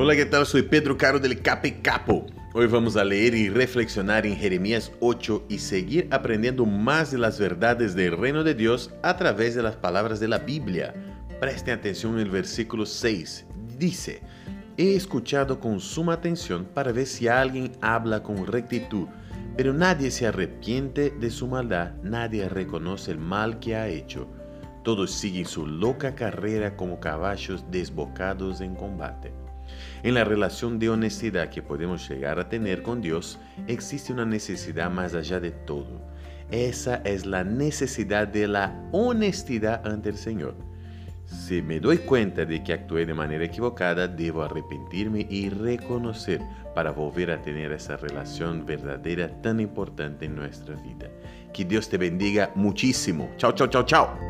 Hola, ¿qué tal? Soy Pedro Caro del Cape Capo. Hoy vamos a leer y reflexionar en Jeremías 8 y seguir aprendiendo más de las verdades del reino de Dios a través de las palabras de la Biblia. Presten atención en el versículo 6. Dice, he escuchado con suma atención para ver si alguien habla con rectitud, pero nadie se arrepiente de su maldad, nadie reconoce el mal que ha hecho. Todos siguen su loca carrera como caballos desbocados en combate. En la relación de honestidad que podemos llegar a tener con Dios, existe una necesidad más allá de todo. Esa es la necesidad de la honestidad ante el Señor. Si me doy cuenta de que actué de manera equivocada, debo arrepentirme y reconocer para volver a tener esa relación verdadera tan importante en nuestra vida. Que Dios te bendiga muchísimo. Chao, chao, chao, chao.